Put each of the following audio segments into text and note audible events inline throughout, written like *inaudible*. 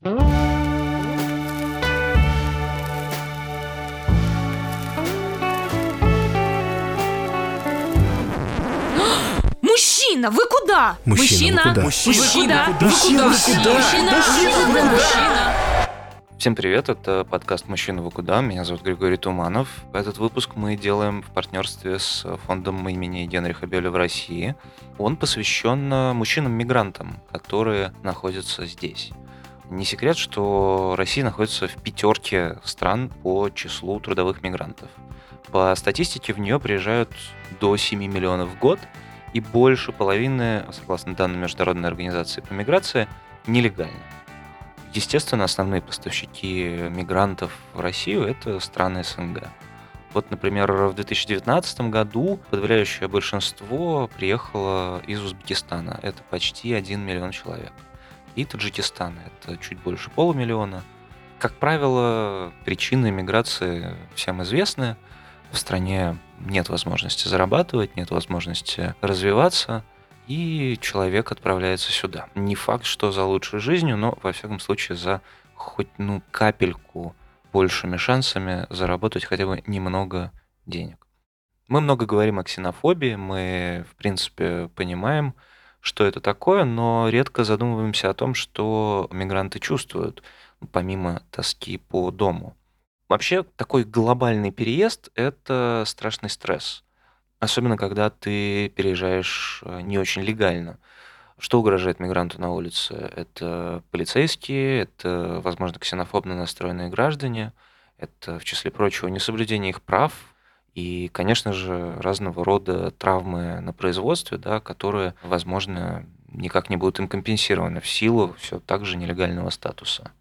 *gasps* Мужчина, вы куда? Мужчина, вы куда? Мужчина, вы куда? Мужчина, Вы куда? Мужчина, Мужчина. Всем привет, это подкаст «Мужчина вы куда?». Меня зовут Григорий Туманов. Этот выпуск мы делаем в партнерстве с фондом имени Генриха Беля в России. Он посвящен мужчинам-мигрантам, которые находятся здесь. Не секрет, что Россия находится в пятерке стран по числу трудовых мигрантов. По статистике в нее приезжают до 7 миллионов в год, и больше половины, согласно данным Международной организации по миграции, нелегально. Естественно, основные поставщики мигрантов в Россию – это страны СНГ. Вот, например, в 2019 году подавляющее большинство приехало из Узбекистана. Это почти 1 миллион человек. И Таджикистана – это чуть больше полумиллиона. Как правило, причины миграции всем известны. В стране нет возможности зарабатывать, нет возможности развиваться – и человек отправляется сюда. Не факт, что за лучшей жизнью, но, во всяком случае, за хоть ну капельку большими шансами заработать хотя бы немного денег. Мы много говорим о ксенофобии, мы, в принципе, понимаем, что это такое, но редко задумываемся о том, что мигранты чувствуют, помимо тоски по дому. Вообще, такой глобальный переезд – это страшный стресс. Особенно, когда ты переезжаешь э, не очень легально. Что угрожает мигранту на улице? Это полицейские, это, возможно, ксенофобно настроенные граждане, это, в числе прочего, несоблюдение их прав и, конечно же, разного рода травмы на производстве, да, которые, возможно, никак не будут им компенсированы в силу все так же нелегального статуса.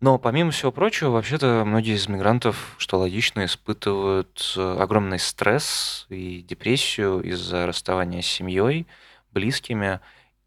Но помимо всего прочего, вообще-то многие из мигрантов, что логично, испытывают огромный стресс и депрессию из-за расставания с семьей, близкими.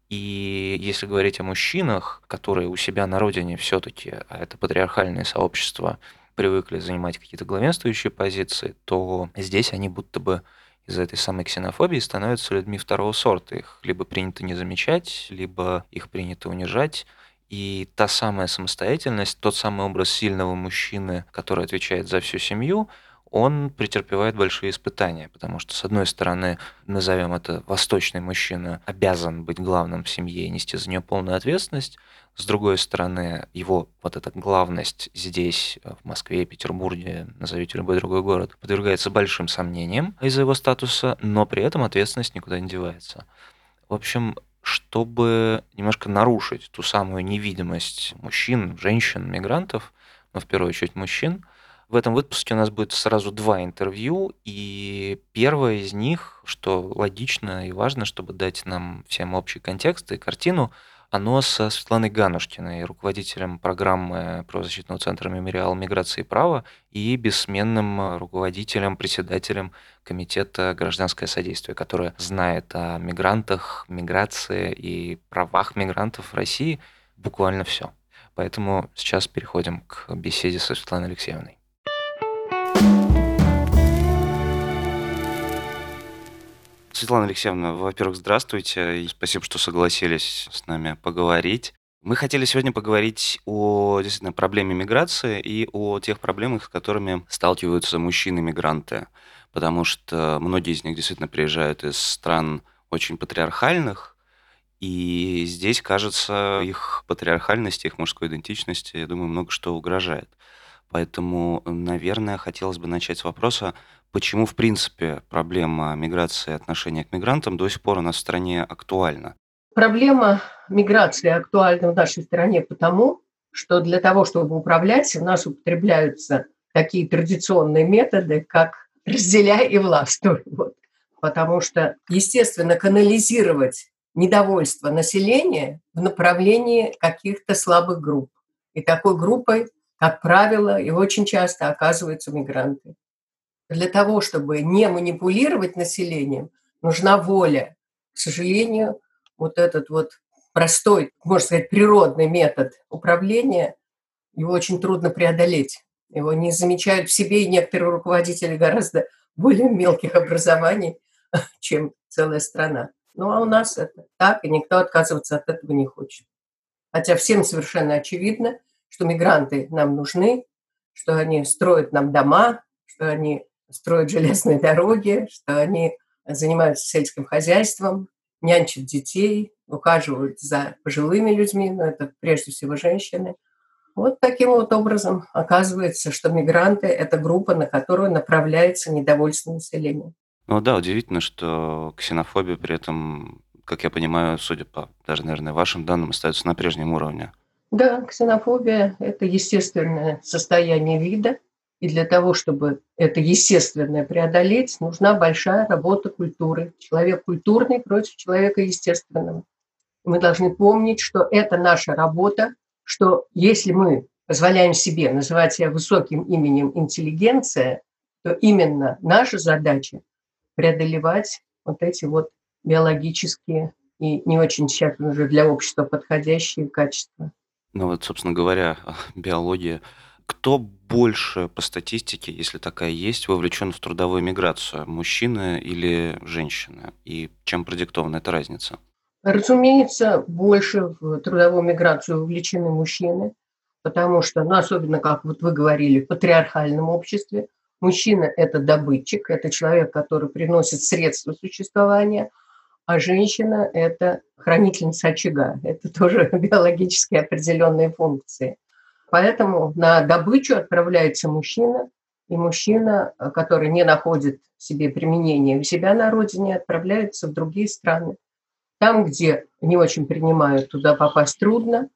И если говорить о мужчинах, которые у себя на родине все-таки, а это патриархальные сообщества, привыкли занимать какие-то главенствующие позиции, то здесь они будто бы из-за этой самой ксенофобии становятся людьми второго сорта. Их либо принято не замечать, либо их принято унижать. И та самая самостоятельность, тот самый образ сильного мужчины, который отвечает за всю семью, он претерпевает большие испытания, потому что, с одной стороны, назовем это восточный мужчина, обязан быть главным в семье и нести за нее полную ответственность, с другой стороны, его вот эта главность здесь, в Москве, Петербурге, назовите любой другой город, подвергается большим сомнениям из-за его статуса, но при этом ответственность никуда не девается. В общем, чтобы немножко нарушить ту самую невидимость мужчин, женщин, мигрантов, но в первую очередь мужчин. В этом выпуске у нас будет сразу два интервью, и первое из них, что логично и важно, чтобы дать нам всем общий контекст и картину, оно со Светланой Ганушкиной, руководителем программы правозащитного центра «Мемориал миграции и права» и бессменным руководителем, председателем комитета «Гражданское содействие», которое знает о мигрантах, миграции и правах мигрантов в России буквально все. Поэтому сейчас переходим к беседе со Светланой Алексеевной. Светлана Алексеевна, во-первых, здравствуйте и спасибо, что согласились с нами поговорить. Мы хотели сегодня поговорить о действительно проблеме миграции и о тех проблемах, с которыми сталкиваются мужчины-мигранты, потому что многие из них действительно приезжают из стран очень патриархальных, и здесь, кажется, их патриархальности, их мужской идентичности, я думаю, много что угрожает. Поэтому, наверное, хотелось бы начать с вопроса, почему, в принципе, проблема миграции и отношения к мигрантам до сих пор у нас в стране актуальна? Проблема миграции актуальна в нашей стране потому, что для того, чтобы управлять, у нас употребляются такие традиционные методы, как разделяй и властвуй. Вот. Потому что, естественно, канализировать недовольство населения в направлении каких-то слабых групп. И такой группой, как правило, и очень часто оказываются мигранты для того, чтобы не манипулировать населением, нужна воля. К сожалению, вот этот вот простой, можно сказать, природный метод управления, его очень трудно преодолеть. Его не замечают в себе и некоторые руководители гораздо более мелких образований, *laughs* чем целая страна. Ну а у нас это так, и никто отказываться от этого не хочет. Хотя всем совершенно очевидно, что мигранты нам нужны, что они строят нам дома, что они строят железные дороги, что они занимаются сельским хозяйством, нянчат детей, ухаживают за пожилыми людьми, но это прежде всего женщины. Вот таким вот образом оказывается, что мигранты – это группа, на которую направляется недовольство населения. Ну да, удивительно, что ксенофобия при этом, как я понимаю, судя по даже, наверное, вашим данным, остается на прежнем уровне. Да, ксенофобия – это естественное состояние вида, и для того, чтобы это естественное преодолеть, нужна большая работа культуры. Человек культурный против человека естественного. Мы должны помнить, что это наша работа, что если мы позволяем себе называть себя высоким именем интеллигенция, то именно наша задача преодолевать вот эти вот биологические и не очень тщательно уже для общества подходящие качества. Ну вот, собственно говоря, *laughs* биология. Кто больше по статистике, если такая есть, вовлечен в трудовую миграцию? Мужчины или женщины? И чем продиктована эта разница? Разумеется, больше в трудовую миграцию вовлечены мужчины, потому что, ну, особенно, как вот вы говорили, в патриархальном обществе, мужчина – это добытчик, это человек, который приносит средства существования, а женщина – это хранительница очага, это тоже *laughs* биологически определенные функции. Поэтому на добычу отправляется мужчина, и мужчина, который не находит себе применения у себя на родине, отправляется в другие страны. Там, где не очень принимают, туда попасть трудно,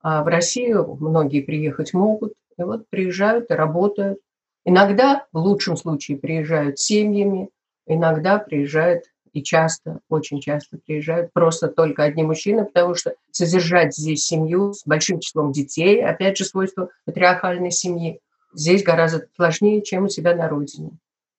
а в Россию многие приехать могут. И вот приезжают и работают. Иногда, в лучшем случае, приезжают семьями, иногда приезжают и часто, очень часто приезжают просто только одни мужчины, потому что содержать здесь семью с большим числом детей, опять же, свойство патриархальной семьи, здесь гораздо сложнее, чем у себя на родине.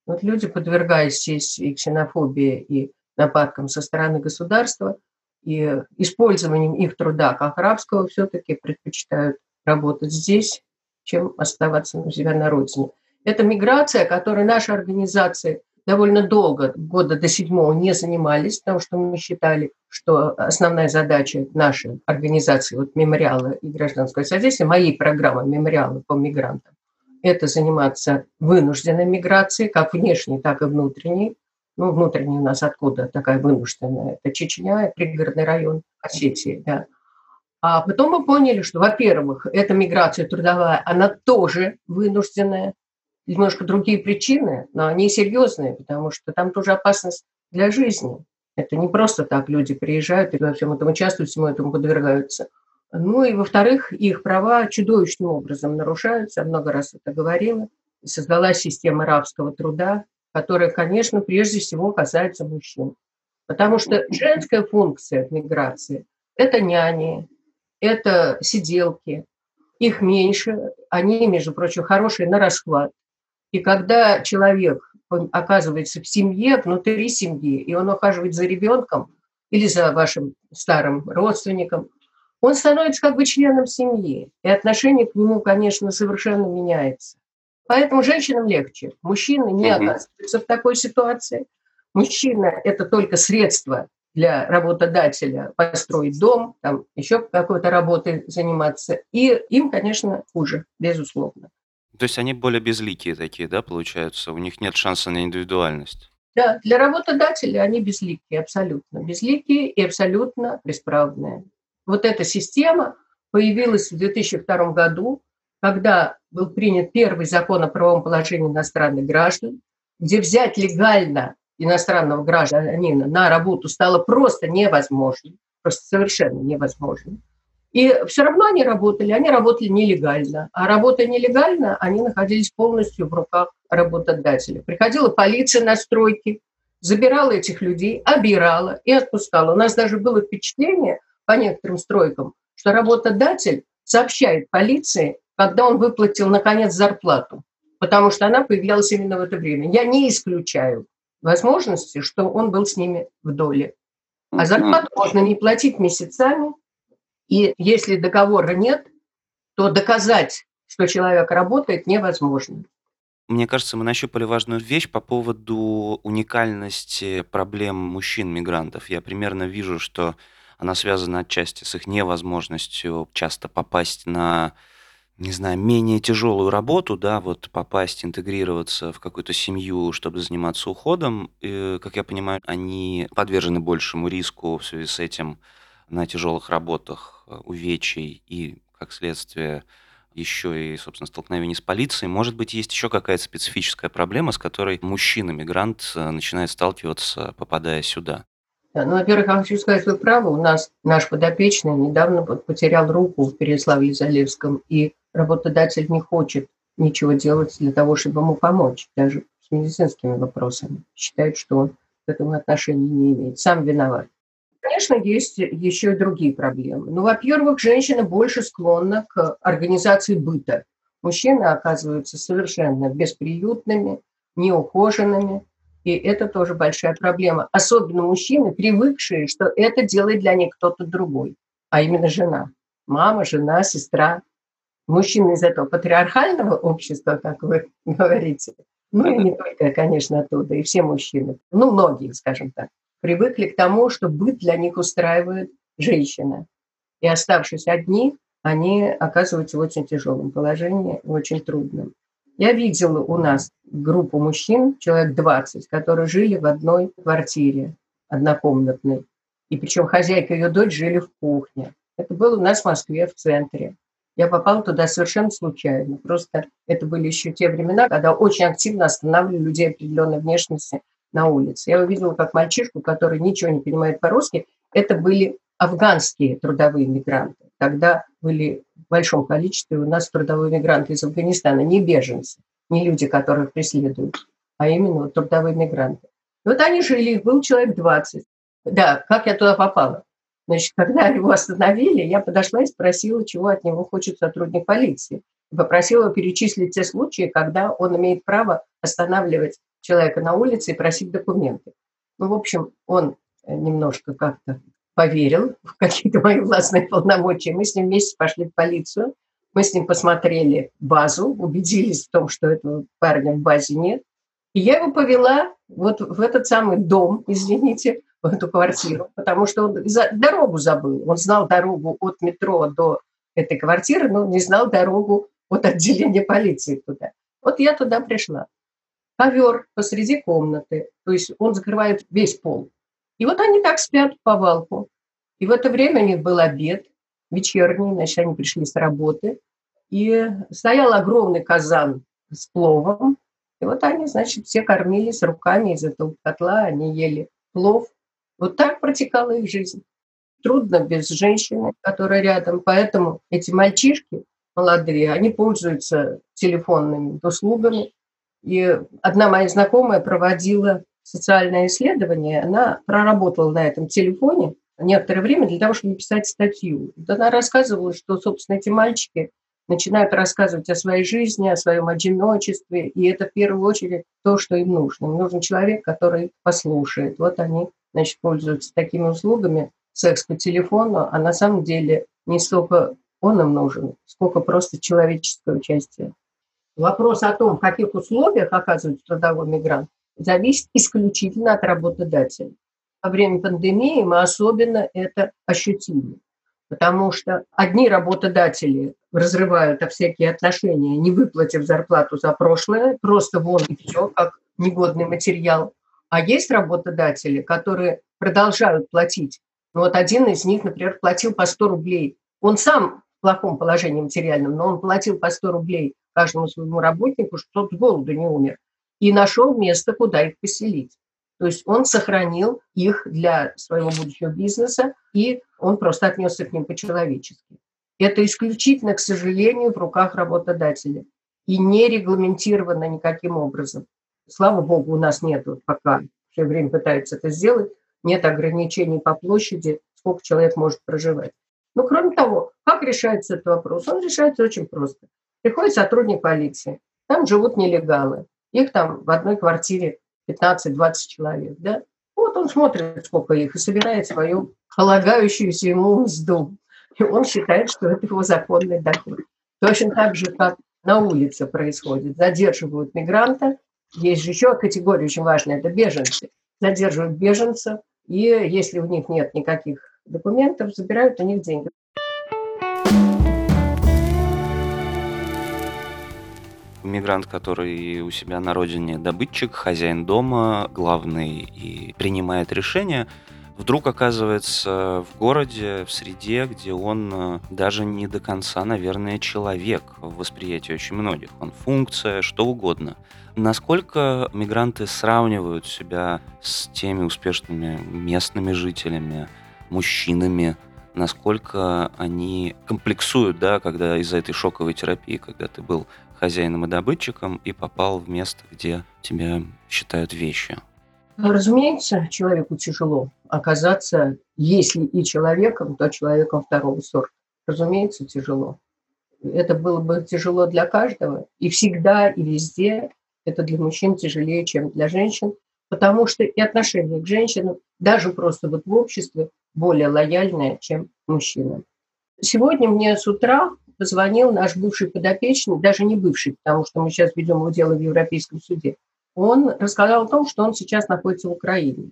Вот люди, подвергаясь здесь и ксенофобии, и нападкам со стороны государства и использованием их труда как рабского все-таки предпочитают работать здесь, чем оставаться у себя на родине. Это миграция, которой наши организации довольно долго, года до седьмого, не занимались, потому что мы считали, что основная задача нашей организации, вот мемориала и гражданского содействия, моей программы мемориала по мигрантам, это заниматься вынужденной миграцией, как внешней, так и внутренней, ну, внутренняя у нас откуда такая вынужденная? Это Чечня, пригородный район Осетии, да. А потом мы поняли, что, во-первых, эта миграция трудовая, она тоже вынужденная, немножко другие причины, но они серьезные, потому что там тоже опасность для жизни. Это не просто так люди приезжают и во всем этом участвуют, всему этому подвергаются. Ну и, во-вторых, их права чудовищным образом нарушаются, я много раз это говорила. Создалась система рабского труда, которая, конечно, прежде всего касается мужчин. Потому что женская функция в миграции – это няни, это сиделки. Их меньше, они, между прочим, хорошие на расхват. И когда человек оказывается в семье, внутри семьи, и он ухаживает за ребенком или за вашим старым родственником, он становится как бы членом семьи. И отношение к нему, конечно, совершенно меняется. Поэтому женщинам легче. Мужчины не угу. оказываются в такой ситуации. Мужчина – это только средство для работодателя построить дом, там еще какой-то работой заниматься. И им, конечно, хуже, безусловно. То есть они более безликие такие, да, получаются? У них нет шанса на индивидуальность? Да, для работодателя они безликие, абсолютно. Безликие и абсолютно бесправные. Вот эта система появилась в 2002 году когда был принят первый закон о правом положении иностранных граждан, где взять легально иностранного гражданина на работу стало просто невозможно, просто совершенно невозможно. И все равно они работали, они работали нелегально. А работая нелегально, они находились полностью в руках работодателя. Приходила полиция на стройки, забирала этих людей, обирала и отпускала. У нас даже было впечатление по некоторым стройкам, что работодатель сообщает полиции когда он выплатил, наконец, зарплату, потому что она появлялась именно в это время. Я не исключаю возможности, что он был с ними в доле. А зарплату можно не платить месяцами, и если договора нет, то доказать, что человек работает, невозможно. Мне кажется, мы нащупали важную вещь по поводу уникальности проблем мужчин-мигрантов. Я примерно вижу, что она связана отчасти с их невозможностью часто попасть на не знаю, менее тяжелую работу, да, вот попасть, интегрироваться в какую-то семью, чтобы заниматься уходом, и, как я понимаю, они подвержены большему риску в связи с этим на тяжелых работах увечий и, как следствие, еще и, собственно, столкновений с полицией. Может быть, есть еще какая-то специфическая проблема, с которой мужчина-мигрант э, начинает сталкиваться, попадая сюда? Да, ну, во-первых, я хочу сказать, вы правы, у нас наш подопечный недавно потерял руку в Переславле-Залевском, и работодатель не хочет ничего делать для того, чтобы ему помочь, даже с медицинскими вопросами. Считает, что он к этому отношения не имеет. Сам виноват. Конечно, есть еще и другие проблемы. Ну, во-первых, женщина больше склонна к организации быта. Мужчины оказываются совершенно бесприютными, неухоженными, и это тоже большая проблема. Особенно мужчины, привыкшие, что это делает для них кто-то другой, а именно жена. Мама, жена, сестра. Мужчины из этого патриархального общества, как вы говорите, ну и не только, конечно, оттуда, и все мужчины, ну, многие, скажем так, привыкли к тому, что быт для них устраивает женщина. И оставшись одни, они оказываются в очень тяжелом положении, очень трудном. Я видела у нас группу мужчин, человек 20, которые жили в одной квартире однокомнатной. И причем хозяйка и ее дочь жили в кухне. Это было у нас в Москве, в центре. Я попала туда совершенно случайно. Просто это были еще те времена, когда очень активно останавливали людей определенной внешности на улице. Я увидела как мальчишку, который ничего не понимает по-русски. Это были афганские трудовые мигранты. Тогда были в большом количестве у нас трудовые мигранты из Афганистана, не беженцы, не люди, которых преследуют, а именно вот трудовые мигранты. И вот они жили, их был человек 20. Да, как я туда попала? Значит, когда его остановили, я подошла и спросила, чего от него хочет сотрудник полиции. Попросила перечислить те случаи, когда он имеет право останавливать человека на улице и просить документы. Ну, в общем, он немножко как-то поверил *laughs* в какие-то мои властные полномочия. Мы с ним вместе пошли в полицию, мы с ним посмотрели базу, убедились в том, что этого парня в базе нет. И я его повела вот в этот самый дом, извините, в эту квартиру, потому что он за, дорогу забыл. Он знал дорогу от метро до этой квартиры, но не знал дорогу от отделения полиции туда. Вот я туда пришла. Ковер посреди комнаты, то есть он закрывает весь пол. И вот они так спят по валку. И в это время у них был обед вечерний, значит, они пришли с работы. И стоял огромный казан с пловом. И вот они, значит, все кормились руками из этого котла, они ели плов. Вот так протекала их жизнь. Трудно без женщины, которая рядом. Поэтому эти мальчишки молодые, они пользуются телефонными услугами. И одна моя знакомая проводила социальное исследование, она проработала на этом телефоне некоторое время для того, чтобы написать статью. Она рассказывала, что, собственно, эти мальчики начинают рассказывать о своей жизни, о своем одиночестве, и это в первую очередь то, что им нужно. Им нужен человек, который послушает. Вот они, значит, пользуются такими услугами, секс по телефону, а на самом деле не столько он им нужен, сколько просто человеческое участие. Вопрос о том, в каких условиях оказывается трудовой мигрант, зависит исключительно от работодателя. Во время пандемии мы особенно это ощутили, потому что одни работодатели разрывают всякие отношения, не выплатив зарплату за прошлое, просто вон и все, как негодный материал. А есть работодатели, которые продолжают платить. Ну, вот один из них, например, платил по 100 рублей. Он сам в плохом положении материальном, но он платил по 100 рублей каждому своему работнику, чтобы тот голоду не умер и нашел место, куда их поселить. То есть он сохранил их для своего будущего бизнеса, и он просто отнесся к ним по-человечески. Это исключительно, к сожалению, в руках работодателя и не регламентировано никаким образом. Слава богу, у нас нет, вот пока все время пытаются это сделать, нет ограничений по площади, сколько человек может проживать. Но кроме того, как решается этот вопрос? Он решается очень просто. Приходит сотрудник полиции, там живут нелегалы. Их там в одной квартире 15-20 человек, да? Вот он смотрит, сколько их, и собирает свою полагающуюся ему мзду. И он считает, что это его законный доход. Точно так же, как на улице происходит. Задерживают мигранта. Есть же еще категория очень важная, это беженцы. Задерживают беженцев, и если у них нет никаких документов, забирают у них деньги. Мигрант, который у себя на родине добытчик, хозяин дома, главный и принимает решения, вдруг оказывается в городе, в среде, где он э, даже не до конца, наверное, человек в восприятии очень многих. Он функция, что угодно. Насколько мигранты сравнивают себя с теми успешными местными жителями, мужчинами, насколько они комплексуют, да, когда из-за этой шоковой терапии, когда ты был хозяином и добытчиком и попал в место, где тебя считают вещи. Разумеется, человеку тяжело оказаться, если и человеком, то человеком второго сорта. Разумеется, тяжело. Это было бы тяжело для каждого. И всегда, и везде это для мужчин тяжелее, чем для женщин, потому что и отношение к женщинам, даже просто вот в обществе, более лояльное, чем к мужчинам. Сегодня мне с утра позвонил наш бывший подопечный, даже не бывший, потому что мы сейчас ведем его дело в Европейском суде. Он рассказал о том, что он сейчас находится в Украине.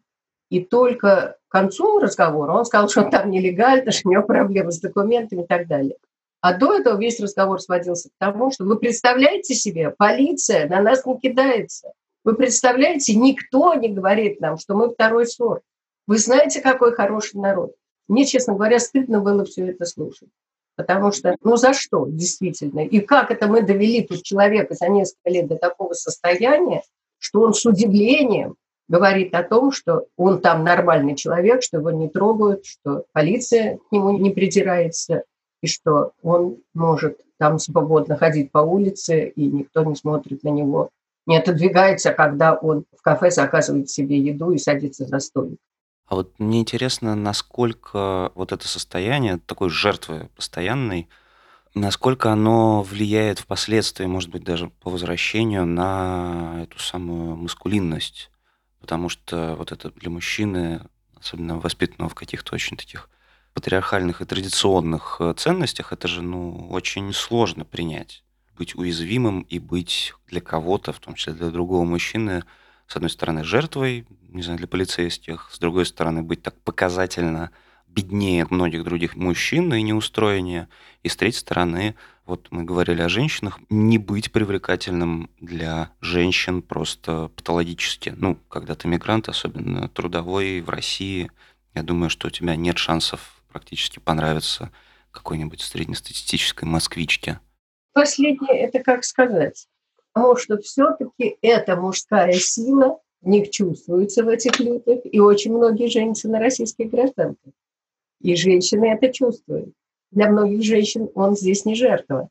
И только к концу разговора он сказал, что он там нелегально, что у него проблемы с документами и так далее. А до этого весь разговор сводился к тому, что вы представляете себе, полиция на нас не кидается. Вы представляете, никто не говорит нам, что мы второй сорт. Вы знаете, какой хороший народ. Мне, честно говоря, стыдно было все это слушать. Потому что, ну за что действительно? И как это мы довели тут человека за несколько лет до такого состояния, что он с удивлением говорит о том, что он там нормальный человек, что его не трогают, что полиция к нему не придирается, и что он может там свободно ходить по улице, и никто не смотрит на него, не отодвигается, когда он в кафе заказывает себе еду и садится за столик. А вот мне интересно, насколько вот это состояние такой жертвы постоянной, насколько оно влияет впоследствии, может быть, даже по возвращению на эту самую маскулинность. Потому что вот это для мужчины, особенно воспитанного в каких-то очень таких патриархальных и традиционных э, ценностях, это же ну, очень сложно принять. Быть уязвимым и быть для кого-то, в том числе для другого мужчины, с одной стороны, жертвой, не знаю, для полицейских, с другой стороны, быть так показательно беднее многих других мужчин и неустроение, и с третьей стороны, вот мы говорили о женщинах, не быть привлекательным для женщин просто патологически. Ну, когда ты мигрант, особенно трудовой в России, я думаю, что у тебя нет шансов практически понравиться какой-нибудь среднестатистической москвичке. Последнее, это как сказать потому что все-таки эта мужская сила них чувствуется в этих людях, и очень многие женщины российские гражданки. И женщины это чувствуют. Для многих женщин он здесь не жертва,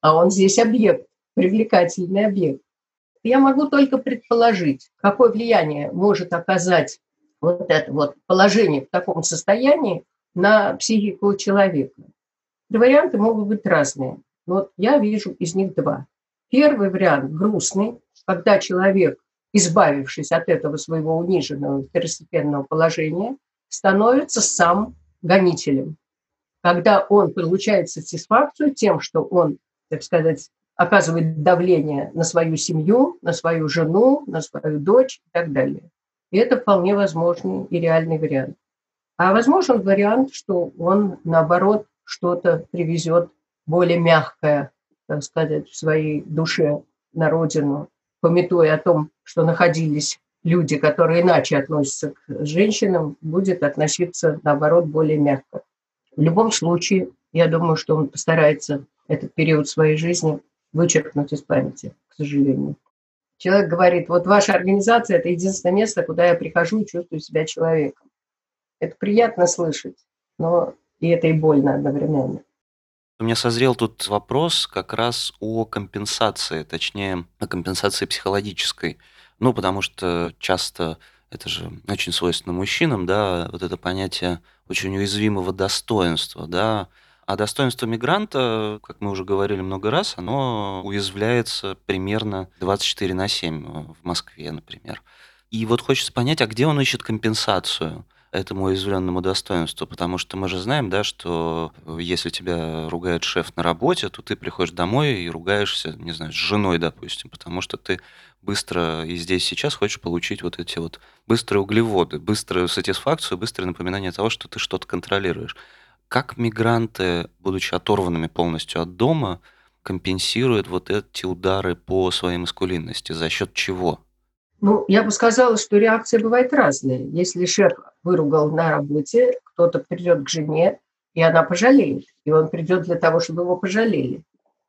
а он здесь объект, привлекательный объект. Я могу только предположить, какое влияние может оказать вот это вот положение в таком состоянии на психику человека. Варианты могут быть разные. Вот я вижу из них два. Первый вариант грустный, когда человек, избавившись от этого своего униженного второстепенного положения, становится сам гонителем. Когда он получает сатисфакцию тем, что он, так сказать, оказывает давление на свою семью, на свою жену, на свою дочь и так далее. И это вполне возможный и реальный вариант. А возможен вариант, что он, наоборот, что-то привезет более мягкое так сказать, в своей душе на родину, пометуя о том, что находились люди, которые иначе относятся к женщинам, будет относиться, наоборот, более мягко. В любом случае, я думаю, что он постарается этот период своей жизни вычеркнуть из памяти, к сожалению. Человек говорит, вот ваша организация – это единственное место, куда я прихожу и чувствую себя человеком. Это приятно слышать, но и это и больно одновременно. У меня созрел тут вопрос как раз о компенсации, точнее, о компенсации психологической. Ну, потому что часто это же очень свойственно мужчинам, да, вот это понятие очень уязвимого достоинства, да. А достоинство мигранта, как мы уже говорили много раз, оно уязвляется примерно 24 на 7 в Москве, например. И вот хочется понять, а где он ищет компенсацию? Этому уязвленному достоинству, потому что мы же знаем, да, что если тебя ругает шеф на работе, то ты приходишь домой и ругаешься, не знаю, с женой, допустим, потому что ты быстро и здесь сейчас хочешь получить вот эти вот быстрые углеводы, быструю сатисфакцию, быстрое напоминание того, что ты что-то контролируешь. Как мигранты, будучи оторванными полностью от дома, компенсируют вот эти удары по своей маскулинности? За счет чего? Ну, я бы сказала, что реакция бывает разная. Если шеф выругал на работе, кто-то придет к жене, и она пожалеет. И он придет для того, чтобы его пожалели.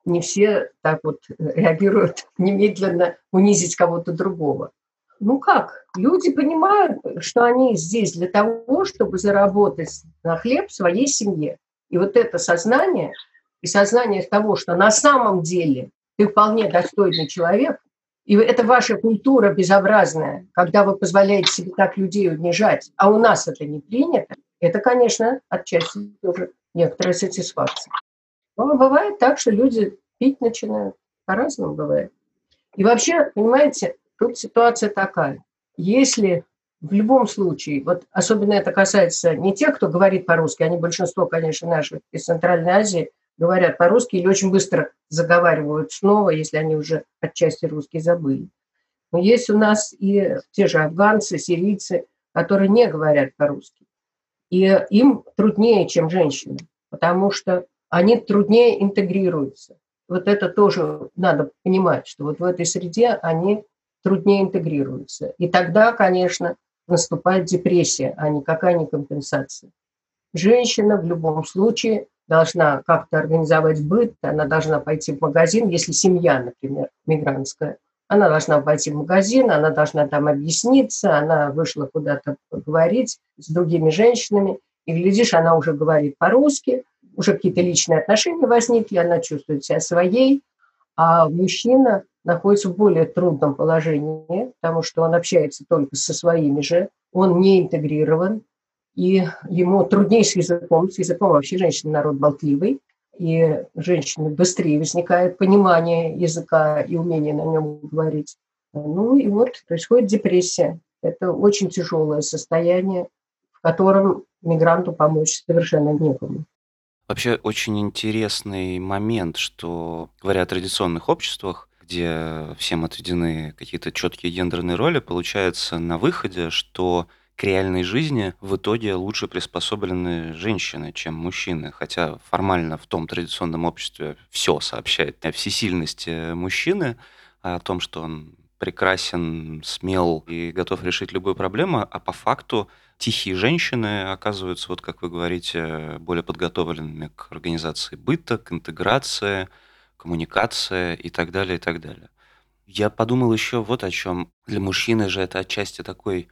Не все так вот реагируют *laughs* немедленно унизить кого-то другого. Ну как? Люди понимают, что они здесь для того, чтобы заработать на хлеб своей семье. И вот это сознание и сознание того, что на самом деле ты вполне достойный человек, и это ваша культура безобразная, когда вы позволяете себе так людей унижать, а у нас это не принято, это, конечно, отчасти тоже некоторая сатисфакция. Но бывает так, что люди пить начинают. По-разному бывает. И вообще, понимаете, тут ситуация такая. Если в любом случае, вот особенно это касается не тех, кто говорит по-русски, они большинство, конечно, наших из Центральной Азии – говорят по-русски или очень быстро заговаривают снова, если они уже отчасти русский забыли. Но есть у нас и те же афганцы, сирийцы, которые не говорят по-русски. И им труднее, чем женщинам, потому что они труднее интегрируются. Вот это тоже надо понимать, что вот в этой среде они труднее интегрируются. И тогда, конечно, наступает депрессия, а никакая не компенсация. Женщина в любом случае должна как-то организовать быт, она должна пойти в магазин, если семья, например, мигрантская, она должна пойти в магазин, она должна там объясниться, она вышла куда-то поговорить с другими женщинами, и, глядишь, она уже говорит по-русски, уже какие-то личные отношения возникли, она чувствует себя своей, а мужчина находится в более трудном положении, потому что он общается только со своими же, он не интегрирован, и ему труднее с языком. С языком вообще женщина народ болтливый, и женщине быстрее возникает понимание языка и умение на нем говорить. Ну и вот происходит депрессия. Это очень тяжелое состояние, в котором мигранту помочь совершенно некому. Вообще очень интересный момент, что, говоря о традиционных обществах, где всем отведены какие-то четкие гендерные роли, получается на выходе, что к реальной жизни в итоге лучше приспособлены женщины, чем мужчины. Хотя формально в том традиционном обществе все сообщает о всесильности мужчины, о том, что он прекрасен, смел и готов решить любую проблему, а по факту тихие женщины оказываются, вот как вы говорите, более подготовленными к организации быта, к интеграции, коммуникации и так далее, и так далее. Я подумал еще вот о чем. Для мужчины же это отчасти такой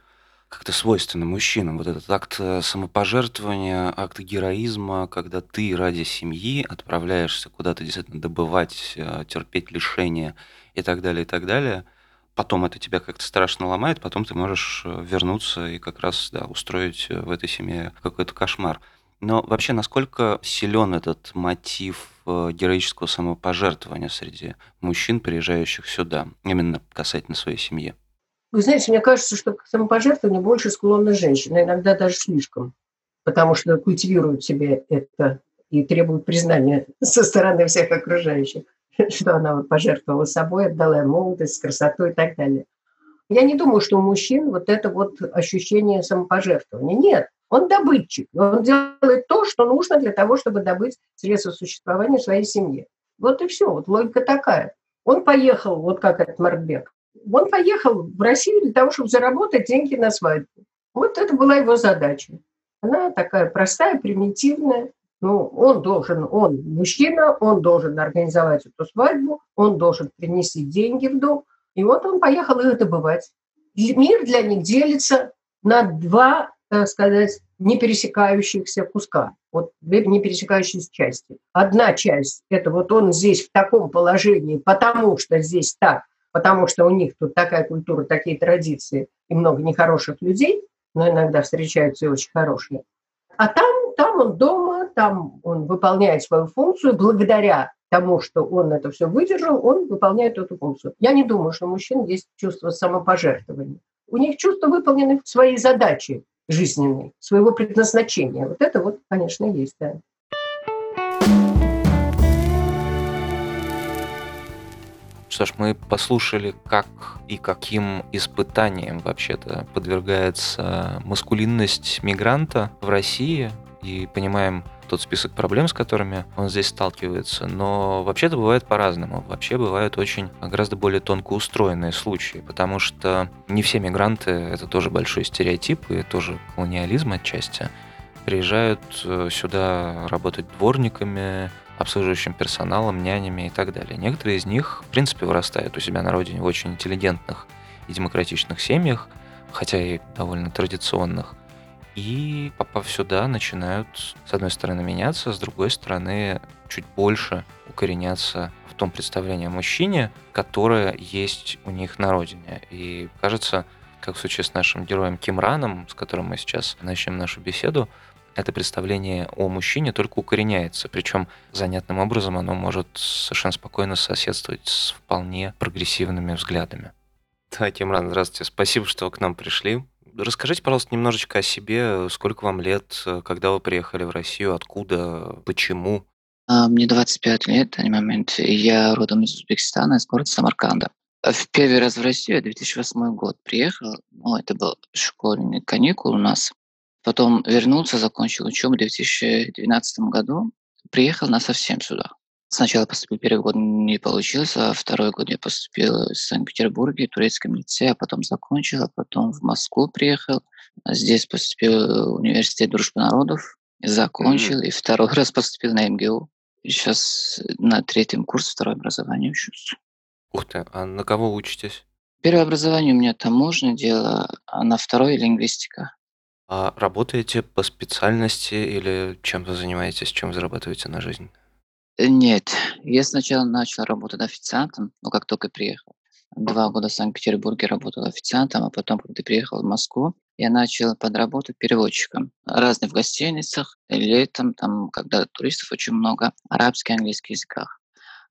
как-то свойственно мужчинам. Вот этот акт э, самопожертвования, акт героизма, когда ты ради семьи отправляешься куда-то действительно добывать, э, терпеть лишения и так далее, и так далее. Потом это тебя как-то страшно ломает, потом ты можешь э, вернуться и как раз да, устроить в этой семье какой-то кошмар. Но вообще, насколько силен этот мотив героического самопожертвования среди мужчин, приезжающих сюда, именно касательно своей семьи? Вы знаете, мне кажется, что к самопожертвованию больше склонны женщины, иногда даже слишком, потому что культивируют себе это и требуют признания со стороны всех окружающих, что она вот пожертвовала собой, отдала молодость, красоту и так далее. Я не думаю, что у мужчин вот это вот ощущение самопожертвования. Нет, он добытчик. Он делает то, что нужно для того, чтобы добыть средства существования своей семье. Вот и все. Вот логика такая. Он поехал, вот как этот Маркбек, он поехал в Россию для того, чтобы заработать деньги на свадьбу. Вот это была его задача. Она такая простая, примитивная. Ну, он должен, он мужчина, он должен организовать эту свадьбу, он должен принести деньги в дом. И вот он поехал их добывать. Мир для них делится на два, так сказать, не пересекающихся куска, вот не пересекающиеся части. Одна часть – это вот он здесь в таком положении, потому что здесь так, потому что у них тут такая культура, такие традиции и много нехороших людей, но иногда встречаются и очень хорошие. А там, там он дома, там он выполняет свою функцию благодаря тому, что он это все выдержал, он выполняет эту функцию. Я не думаю, что у мужчин есть чувство самопожертвования. У них чувство выполненной своей задачи. жизненной, своего предназначения. Вот это вот, конечно, есть, да. Что ж, мы послушали, как и каким испытаниям вообще-то подвергается маскулинность мигранта в России, и понимаем тот список проблем, с которыми он здесь сталкивается. Но вообще-то бывает по-разному. Вообще бывают очень гораздо более тонко устроенные случаи, потому что не все мигранты, это тоже большой стереотип и тоже колониализм отчасти, приезжают э, сюда работать дворниками, обслуживающим персоналом, нянями и так далее. Некоторые из них, в принципе, вырастают у себя на родине в очень интеллигентных и демократичных семьях, хотя и довольно традиционных. И, попав сюда, начинают, с одной стороны, меняться, с другой стороны, чуть больше укореняться в том представлении о мужчине, которое есть у них на родине. И кажется, как в случае с нашим героем Кимраном, с которым мы сейчас начнем нашу беседу, это представление о мужчине только укореняется. Причем занятным образом оно может совершенно спокойно соседствовать с вполне прогрессивными взглядами. Да, Кимран, здравствуйте. Спасибо, что к нам пришли. Расскажите, пожалуйста, немножечко о себе. Сколько вам лет, когда вы приехали в Россию, откуда, почему? А, Мне 25 лет в данный момент. Я родом из Узбекистана, из города Самарканда. В первый раз в Россию я 2008 год приехал. Ну, это был школьный каникул у нас. Потом вернулся, закончил учебу в 2012 году. Приехал на совсем сюда. Сначала поступил первый год, не получилось, а второй год я поступил в Санкт-Петербурге, в турецком лице, а потом закончил, а потом в Москву приехал. Здесь поступил в университет дружбы народов, закончил, mm-hmm. и второй *laughs* раз поступил на МГУ. Сейчас на третьем курсе второе образование учусь. Ух ты, а на кого учитесь? Первое образование у меня таможня дело, а на второе лингвистика. А работаете по специальности или чем вы занимаетесь, чем зарабатываете на жизнь? Э, нет, я сначала начал работать официантом, ну, как только приехал. Два года в Санкт-Петербурге работал официантом, а потом, когда приехал в Москву, я начал подработать переводчиком. Разных в гостиницах, летом, там, когда туристов очень много, арабский, английский языках.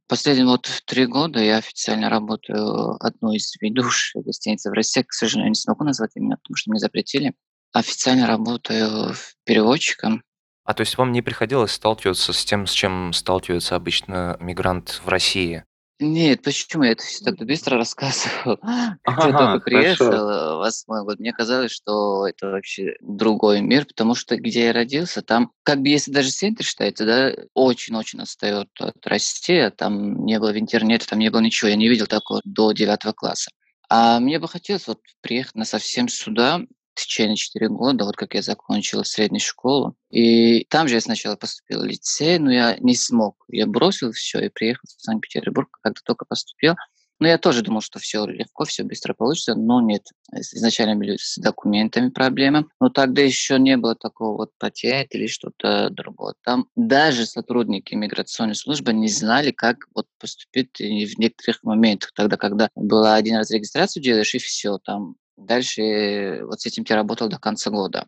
Последние вот три года я официально работаю одной из ведущих гостиниц в России. К сожалению, не смогу назвать именно, потому что мне запретили. Официально работаю переводчиком а то есть вам не приходилось сталкиваться с тем, с чем сталкивается обычно мигрант в России? Нет, почему? Я это все так быстро рассказывал. *laughs* Как я только приехал э, восьмой год, мне казалось, что это вообще другой мир, потому что где я родился, там, как бы если даже центр считается, да, очень-очень отстает от России, а там не было в интернете, там не было ничего, я не видел такого до девятого класса. А мне бы хотелось вот приехать на совсем сюда, в течение 4 года, вот как я закончил среднюю школу. И там же я сначала поступил в лицей, но я не смог. Я бросил все и приехал в Санкт-Петербург, когда только поступил. Но я тоже думал, что все легко, все быстро получится, но нет. Изначально были с документами проблемы, но тогда еще не было такого вот патент или что-то другое. Там даже сотрудники миграционной службы не знали, как вот поступить в некоторых моментах. Тогда, когда была один раз регистрацию делаешь, и все, там Дальше вот с этим я работал до конца года.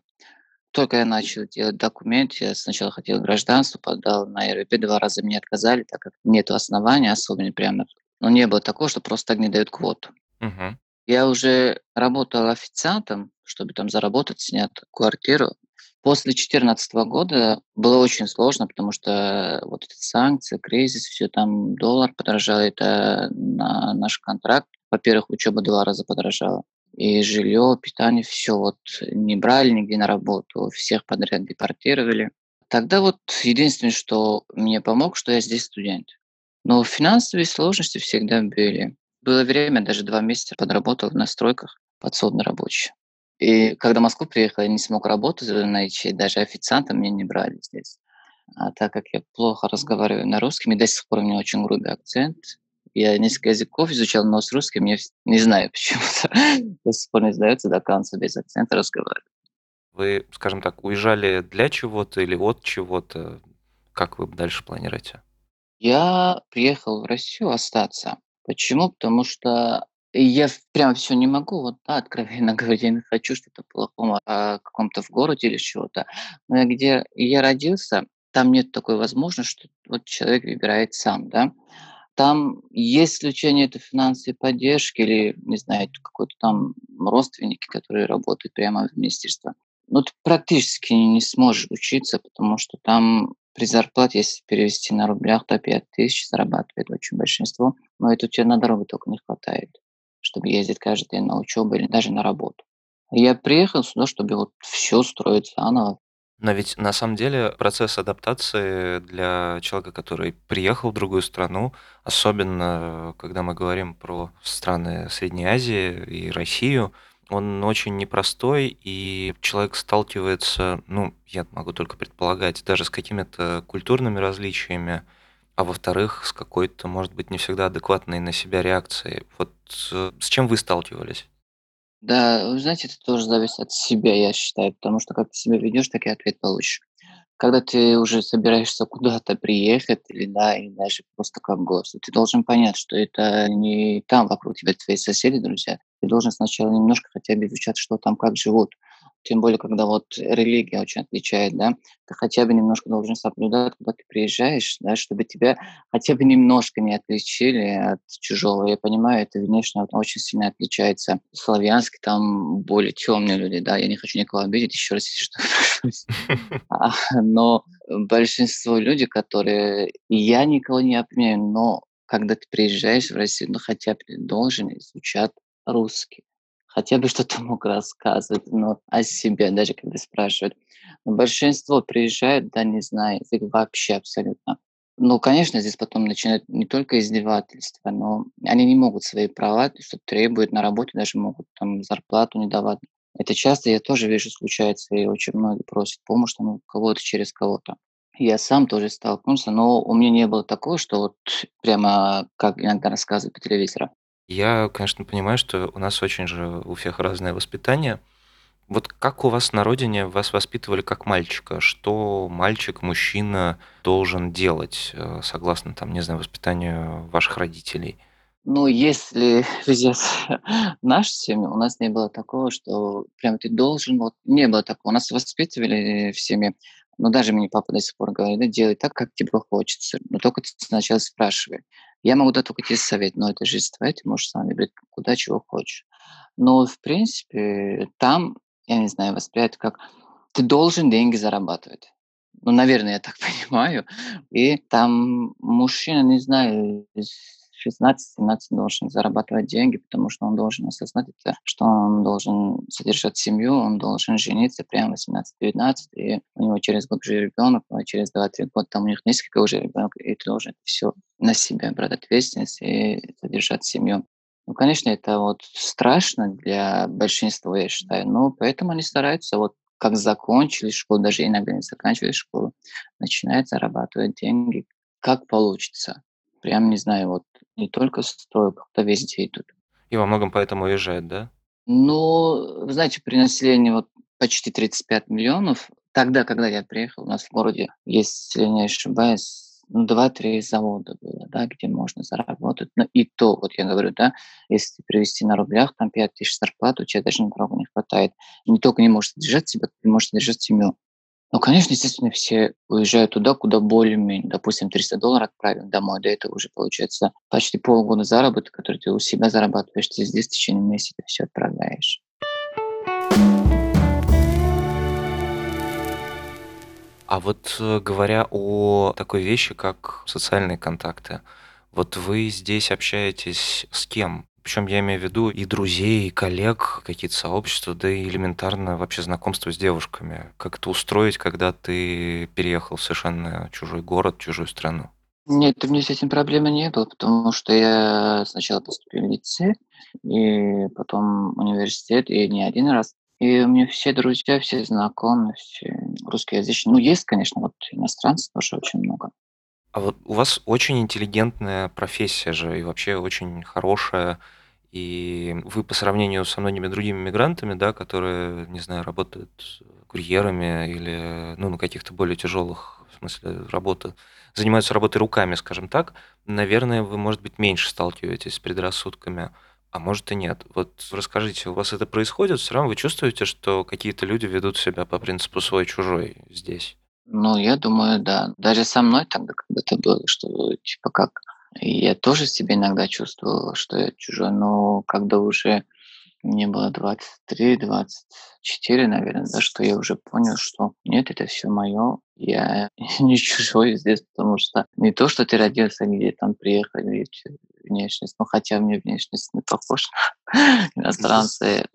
Только я начал делать документ, я сначала хотел гражданство, подал на РВП, два раза мне отказали, так как нет основания особенно прямо. Но не было такого, что просто так не дают квоту. Угу. Я уже работал официантом, чтобы там заработать, снять квартиру. После 2014 года было очень сложно, потому что вот эти санкции, кризис, все там, доллар подорожал, это на наш контракт. Во-первых, учеба два раза подорожала и жилье, питание, все вот не брали нигде на работу, всех подряд депортировали. Тогда вот единственное, что мне помог, что я здесь студент. Но финансовые сложности всегда были. Было время, даже два месяца подработал в настройках подсобно рабочий. И когда в Москву приехал, я не смог работать найти, даже официантом меня не брали здесь. А так как я плохо разговариваю на русском, и до сих пор у меня очень грубый акцент, я несколько языков изучал, но с русским я не знаю *laughs* почему-то. До сих пор не сдается до конца без акцента разговаривать. Вы, скажем так, уезжали для чего-то или от чего-то? Как вы дальше планируете? Я приехал в Россию остаться. Почему? Потому что я прям все не могу, вот да, откровенно *laughs* говоря, я не хочу что-то плохого о каком-то в городе или чего-то. Но где я родился, там нет такой возможности, что вот человек выбирает сам, да. Там есть исключение это финансовой поддержки или, не знаю, какой-то там родственники, которые работают прямо в министерстве. Ну, ты практически не сможешь учиться, потому что там при зарплате, если перевести на рублях, то 5000 зарабатывает очень большинство. Но это у тебя на дорогу только не хватает, чтобы ездить каждый день на учебу или даже на работу. Я приехал сюда, чтобы вот все строить заново. Но ведь на самом деле процесс адаптации для человека, который приехал в другую страну, особенно когда мы говорим про страны Средней Азии и Россию, он очень непростой, и человек сталкивается, ну, я могу только предполагать, даже с какими-то культурными различиями, а во-вторых, с какой-то, может быть, не всегда адекватной на себя реакцией. Вот э, с чем вы сталкивались? Да, вы знаете, это тоже зависит от себя, я считаю, потому что как ты себя ведешь, так и ответ получишь. Когда ты уже собираешься куда-то приехать или, да, или даже просто как гость, ты должен понять, что это не там вокруг тебя твои соседи, друзья. Ты должен сначала немножко хотя бы изучать, что там, как живут. Тем более, когда вот религия очень отличает, да, ты хотя бы немножко должен соблюдать, когда ты приезжаешь, да, чтобы тебя хотя бы немножко не отличили от чужого. Я понимаю, это внешне очень сильно отличается. Славянский там более темные люди, да, я не хочу никого обидеть, еще раз, что *laughs* а, Но большинство людей, которые... Я никого не обвиняю, но когда ты приезжаешь в Россию, ну хотя бы ты должен изучать русский хотя бы что-то мог рассказывать ну, о себе, даже когда спрашивают. Но большинство приезжает, да, не знаю язык вообще абсолютно. Ну, конечно, здесь потом начинают не только издевательства, но они не могут свои права, что требуют на работе, даже могут там зарплату не давать. Это часто я тоже вижу случается, и очень многие просят помощь там, у кого-то через кого-то. Я сам тоже столкнулся, но у меня не было такого, что вот прямо, как иногда рассказывают по телевизору, я, конечно, понимаю, что у нас очень же у всех разное воспитание. Вот как у вас на родине вас воспитывали как мальчика? Что мальчик, мужчина должен делать, э, согласно, там, не знаю, воспитанию ваших родителей? Ну, если *laughs* взять *laughs* нашу семью, у нас не было такого, что прям ты должен, вот не было такого. У нас воспитывали в семье, но даже мне папа до сих пор говорит, да, делай так, как тебе хочется. Но только ты сначала спрашивай. Я могу дать только тебе совет, но это жизнь твоя, ты можешь сам выбрать, куда чего хочешь. Но, в принципе, там, я не знаю, восприятие как ты должен деньги зарабатывать. Ну, наверное, я так *laughs* понимаю. И там мужчина, не знаю, 16-17 должен зарабатывать деньги, потому что он должен осознать это, что он должен содержать семью, он должен жениться прямо 18-19, и у него через год уже ребенок, а через 2-3 года там у них несколько уже ребенок, и ты должен все на себя брать ответственность и содержать семью. Ну, конечно, это вот страшно для большинства, я считаю, но поэтому они стараются вот как закончили школу, даже иногда не заканчивали школу, начинают зарабатывать деньги, как получится. Прям не знаю, вот не только стройка, а везде идут. И во многом поэтому уезжают, да? Ну, вы знаете, при населении вот почти 35 миллионов, тогда, когда я приехал, у нас в городе есть, если не ошибаюсь, ну, 2-3 завода было, да, где можно заработать. Но и то, вот я говорю, да, если привести на рублях, там 5 тысяч зарплат, у тебя даже на дорогу не хватает. Не только не можешь содержать себя, ты можешь содержать семью. Ну, конечно, естественно, все уезжают туда, куда более-менее. Допустим, 300 долларов отправим домой, да, это уже получается почти полгода заработка, который ты у себя зарабатываешь, ты здесь в течение месяца все отправляешь. А вот э, говоря о такой вещи, как социальные контакты, вот вы здесь общаетесь с кем? Причем я имею в виду и друзей, и коллег, какие-то сообщества, да и элементарно вообще знакомство с девушками. Как это устроить, когда ты переехал в совершенно чужой город, чужую страну? Нет, у меня с этим проблемы не было, потому что я сначала поступил в лицей, и потом университет, и не один раз. И у меня все друзья, все знакомые, все русскоязычные. Ну, есть, конечно, вот иностранцев тоже очень много. А вот у вас очень интеллигентная профессия же, и вообще очень хорошая. И вы по сравнению со многими другими мигрантами, да, которые, не знаю, работают курьерами или ну, на каких-то более тяжелых, в смысле, работы, занимаются работой руками, скажем так, наверное, вы, может быть, меньше сталкиваетесь с предрассудками, а может и нет. Вот расскажите, у вас это происходит? Все равно вы чувствуете, что какие-то люди ведут себя по принципу свой-чужой здесь? Ну, я думаю, да. Даже со мной тогда когда-то было, что типа как я тоже себе иногда чувствовал, что я чужой, но когда уже мне было 23-24, наверное, да, что я уже понял, что нет, это все мое, я *laughs* не чужой здесь, потому что не то, что ты родился где там приехали, внешность, ну хотя мне внешность не на *laughs* иностранцы.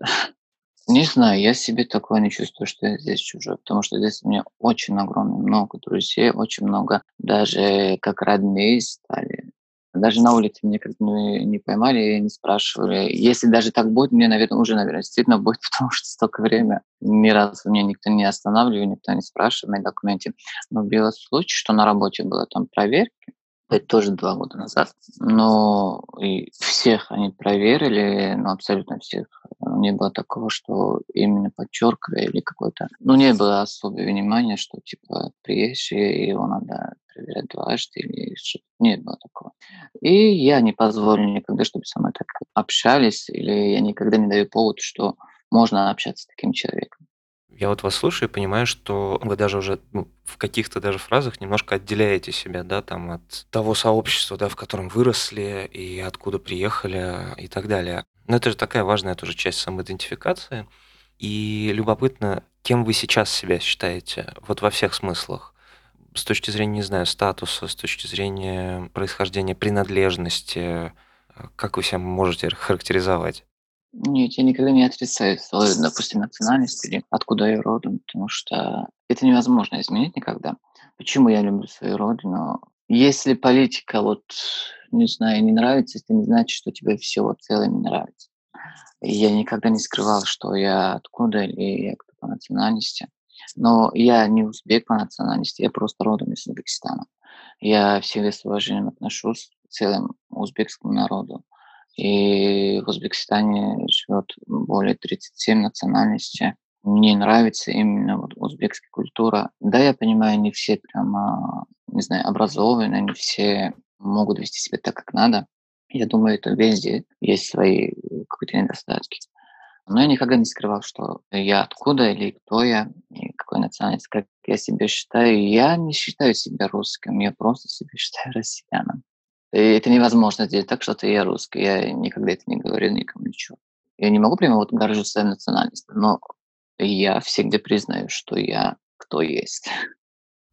Не знаю, я себе такое не чувствую, что я здесь чужой, потому что здесь у меня очень огромно много друзей, очень много даже как родные стали. Даже на улице меня как бы не поймали и не спрашивали. Если даже так будет, мне, наверное, уже, наверное, действительно будет, *laughs* потому что столько время. Ни разу меня никто не останавливал, никто не спрашивал мои документы. Но был случай, что на работе было там проверки, это тоже два года назад. Но и всех они проверили, ну, абсолютно всех. Не было такого, что именно подчеркивали или какой-то... Ну, не было особого внимания, что, типа, приезжий, его надо проверять дважды или что-то. Не было такого. И я не позволю никогда, чтобы со мной так общались, или я никогда не даю повод, что можно общаться с таким человеком. Я вот вас слушаю и понимаю, что вы даже уже ну, в каких-то даже фразах немножко отделяете себя, да, там от того сообщества, да, в котором выросли и откуда приехали и так далее. Но это же такая важная тоже часть самоидентификации. И любопытно, кем вы сейчас себя считаете, вот во всех смыслах с точки зрения, не знаю, статуса, с точки зрения происхождения, принадлежности, как вы себя можете характеризовать? Нет, я никогда не отрицаю свою, допустим, национальность или откуда я родом, потому что это невозможно изменить никогда. Почему я люблю свою родину? Если политика, вот, не знаю, не нравится, это не значит, что тебе все вот целое не нравится. я никогда не скрывал, что я откуда или я кто по национальности. Но я не узбек по национальности, я просто родом из Узбекистана. Я всегда с уважением отношусь к целому узбекскому народу. И в Узбекистане живет более 37 национальностей. Мне нравится именно вот узбекская культура. Да, я понимаю, не все прямо, не знаю, образованные, не все могут вести себя так, как надо. Я думаю, это везде есть свои какие-то недостатки. Но я никогда не скрывал, что я откуда или кто я, и какой национальность, как я себя считаю. Я не считаю себя русским, я просто себя *laughs* считаю россияном. И это невозможно сделать так, что ты я русский. Я никогда это не говорил никому ничего. Я не могу прямо вот горжусь своей национальностью, но я всегда признаю, что я кто есть. *laughs*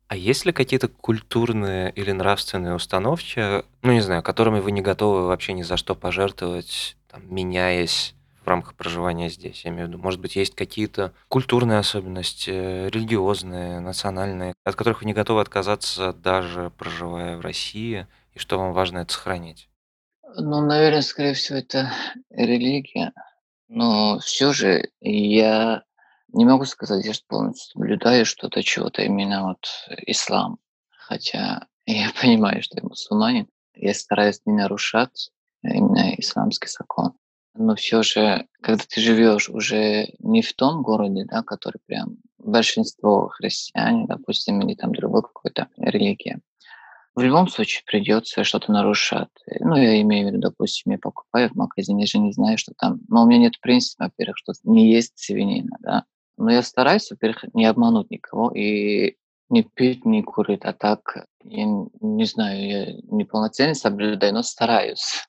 А есть ли какие-то культурные или нравственные установки, ну не знаю, которыми вы не готовы вообще ни за что пожертвовать, там, меняясь в рамках проживания здесь. Я имею в виду, может быть, есть какие-то культурные особенности, религиозные, национальные, от которых вы не готовы отказаться, даже проживая в России, и что вам важно это сохранить? Ну, наверное, скорее всего, это религия. Но все же я не могу сказать, я полностью соблюдаю что-то, чего-то, именно вот ислам. Хотя *laughs* я понимаю, что я мусульманин, я стараюсь не нарушать именно исламский закон но все же, когда ты живешь уже не в том городе, да, который прям большинство христиане, допустим, или там другой какой-то религия, в любом случае придется что-то нарушать. Ну, я имею в виду, допустим, я покупаю в магазине, я же не знаю, что там. Но у меня нет принципа, во-первых, что не есть свинина, да. Но я стараюсь, во-первых, не обмануть никого и не пить, не курить. А так, я не знаю, я неполноценно соблюдаю, но стараюсь.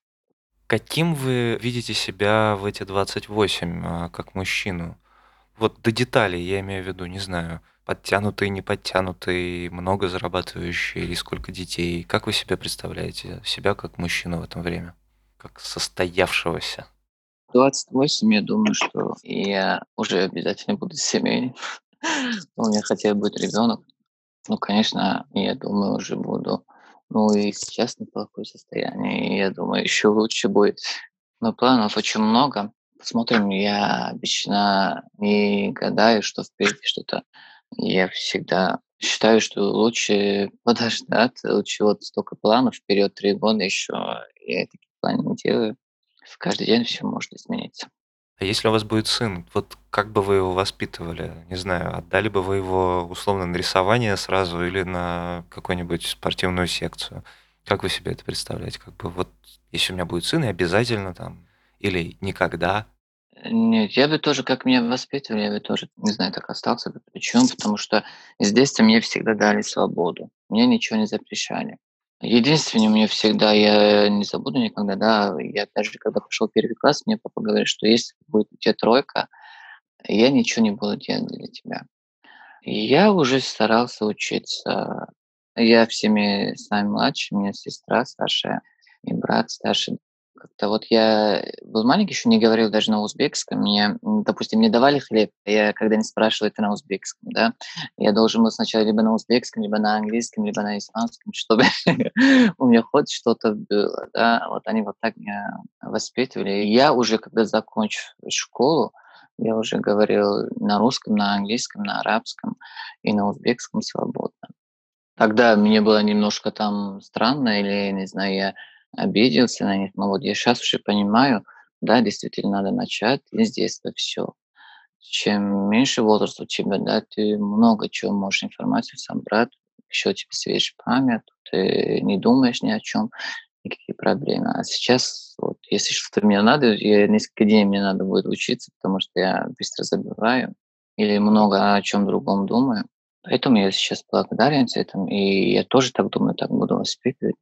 Каким вы видите себя в эти 28, а, как мужчину? Вот до деталей я имею в виду, не знаю, подтянутый, не подтянутый, много зарабатывающий или сколько детей. Как вы себе представляете себя как мужчину в это время? Как состоявшегося? 28, я думаю, что я уже обязательно буду семейным. *laughs* У меня хотя бы будет ребенок. Ну, конечно, я думаю, уже буду ну и сейчас неплохое состояние, и я думаю, еще лучше будет. Но планов очень много. Посмотрим, я обычно не гадаю, что впереди что-то. Я всегда считаю, что лучше *laughs* подождать, лучше вот столько планов вперед, три года еще. Я такие планы не делаю. В каждый день все может измениться. А если у вас будет сын, вот как бы вы его воспитывали? Не знаю, отдали бы вы его условно на рисование сразу или на какую-нибудь спортивную секцию? Как вы себе это представляете? Как бы вот если у меня будет сын, и обязательно там, или никогда? Нет, я бы тоже, как меня воспитывали, я бы тоже, не знаю, так остался бы. Почему? Потому что с детства мне всегда дали свободу. Мне ничего не запрещали. Единственное, меня всегда, я не забуду никогда, да, я даже когда пошел первый класс, мне папа говорит, что если будет у тебя тройка, я ничего не буду делать для тебя. И я уже старался учиться. Я всеми самый младший, у меня сестра старшая и брат старший. Как-то вот я был маленький, еще не говорил даже на узбекском. Мне, допустим, мне давали хлеб, я когда не спрашивал это на узбекском, да, я должен был сначала либо на узбекском, либо на английском, либо на испанском, чтобы *laughs* у меня хоть что-то было, да. Вот они вот так меня воспитывали. Я уже, когда закончил школу, я уже говорил на русском, на английском, на арабском и на узбекском свободно. Тогда мне было немножко там странно или, не знаю, я обиделся на них. Но я сейчас уже понимаю, да, действительно надо начать из детства все. Чем меньше возраст у тебя, да, ты много чего можешь информацию собрать, еще у тебя свежая память, ты не думаешь ни о чем, никакие проблемы. А сейчас, вот, если что-то мне надо, я несколько дней мне надо будет учиться, потому что я быстро забываю или много о чем другом думаю. Поэтому я сейчас благодарен за этому, и я тоже так думаю, так буду воспитывать.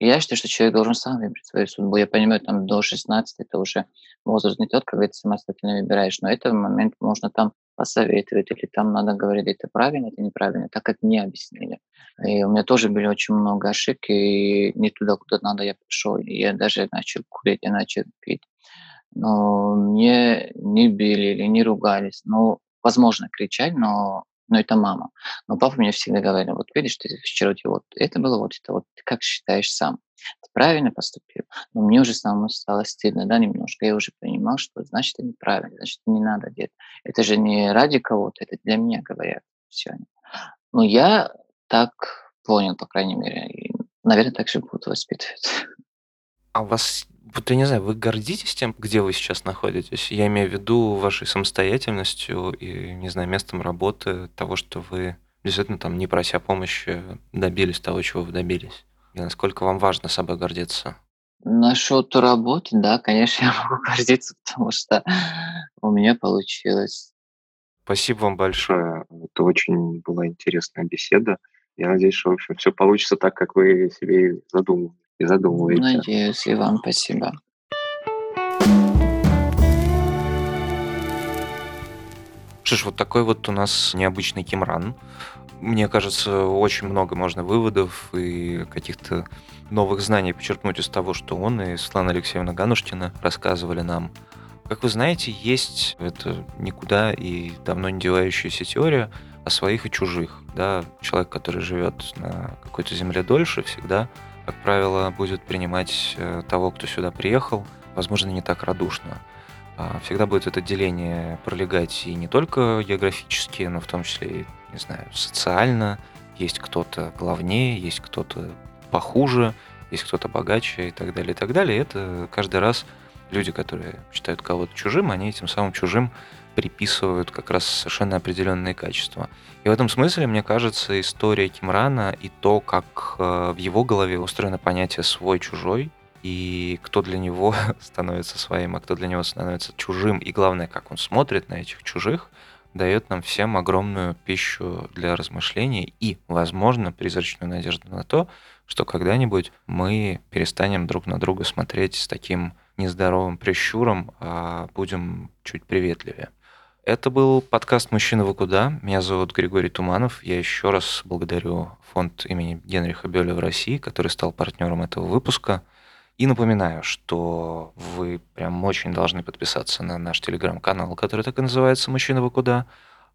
Я считаю, что человек должен сам выбрать свою судьбу. Я понимаю, там до 16 это уже возраст не тот, когда ты самостоятельно выбираешь, но этот момент можно там посоветовать, или там надо говорить, это правильно, это неправильно, так как мне объяснили. И у меня тоже были очень много ошибок, и не туда, куда надо я пришел. И я даже начал курить, я начал пить. Но мне не били или не ругались. Ну, возможно, кричать, но но это мама. Но папа мне всегда говорил, вот видишь, ты вчера вот это было, вот это вот, ты как считаешь сам? Ты правильно поступил? Но мне уже самому стало стыдно, да, немножко. Я уже понимал, что значит это неправильно, значит не надо делать. Это же не ради кого-то, это для меня говорят все. Но я так понял, по крайней мере, и, наверное, так же буду воспитывать. А у вас вот я не знаю, вы гордитесь тем, где вы сейчас находитесь? Я имею в виду вашей самостоятельностью и, не знаю, местом работы, того, что вы действительно там, не прося помощи, добились того, чего вы добились. И насколько вам важно собой гордиться? Насчет работы, да, конечно, *laughs* я могу гордиться, потому что у меня получилось. Спасибо вам большое. Это очень была интересная беседа. Я надеюсь, что, в общем, все получится так, как вы себе задумывали и задумываете. Надеюсь, и вам спасибо. Что ж, вот такой вот у нас необычный Кимран. Мне кажется, очень много можно выводов и каких-то новых знаний почерпнуть из того, что он и Светлана Алексеевна Гануштина рассказывали нам. Как вы знаете, есть это никуда и давно не девающаяся теория о своих и чужих. Да? Человек, который живет на какой-то земле дольше, всегда как правило, будет принимать э, того, кто сюда приехал, возможно, не так радушно. А всегда будет это деление пролегать и не только географически, но в том числе, не знаю, социально. Есть кто-то главнее, есть кто-то похуже, есть кто-то богаче и так далее, и так далее. И это каждый раз люди, которые считают кого-то чужим, они этим самым чужим приписывают как раз совершенно определенные качества. И в этом смысле, мне кажется, история Кимрана и то, как э, в его голове устроено понятие свой-чужой, и кто для него *laughs* становится своим, а кто для него становится чужим, и главное, как он смотрит на этих чужих, дает нам всем огромную пищу для размышлений и, возможно, призрачную надежду на то, что когда-нибудь мы перестанем друг на друга смотреть с таким нездоровым прищуром, а будем чуть приветливее. Это был подкаст «Мужчина, вы куда?». Меня зовут Григорий Туманов. Я еще раз благодарю фонд имени Генриха Бёля в России, который стал партнером этого выпуска. И напоминаю, что вы прям очень должны подписаться на наш телеграм-канал, который так и называется «Мужчина, вы куда?».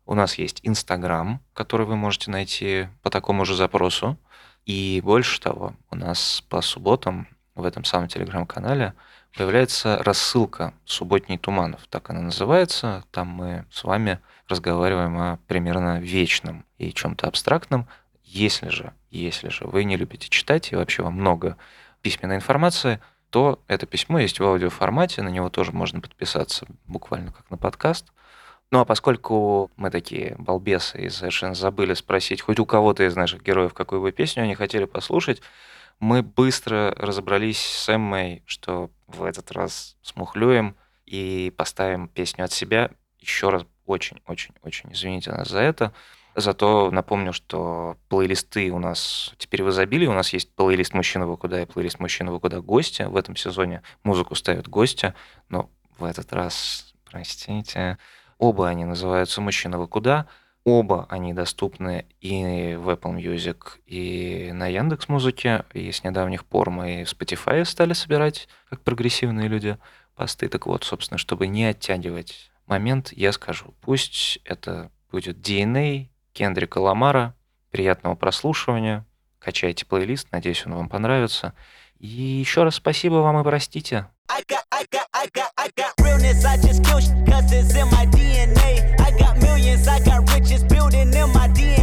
У нас есть Инстаграм, который вы можете найти по такому же запросу. И больше того, у нас по субботам в этом самом телеграм-канале – появляется рассылка «Субботний Туманов», так она называется. Там мы с вами разговариваем о примерно вечном и чем-то абстрактном. Если же, если же вы не любите читать и вообще вам много письменной информации, то это письмо есть в аудиоформате, на него тоже можно подписаться буквально как на подкаст. Ну а поскольку мы такие балбесы и совершенно забыли спросить хоть у кого-то из наших героев, какую бы песню они хотели послушать, мы быстро разобрались с Эммой, что в этот раз смухлюем и поставим песню от себя. Еще раз очень-очень-очень извините нас за это. Зато напомню, что плейлисты у нас теперь в изобилии. У нас есть плейлист «Мужчина вы куда» и плейлист «Мужчина вы куда» гостя. В этом сезоне музыку ставят гостя, но в этот раз, простите, оба они называются «Мужчина вы куда», Оба они доступны и в Apple Music, и на Яндекс Музыке. И с недавних пор мы и в Spotify стали собирать, как прогрессивные люди, посты. Так вот, собственно, чтобы не оттягивать момент, я скажу, пусть это будет DNA Кендрика Ламара. Приятного прослушивания. Качайте плейлист, надеюсь, он вам понравится. И еще раз спасибо вам и простите. I got, I got, I got, I got just building in my DNA.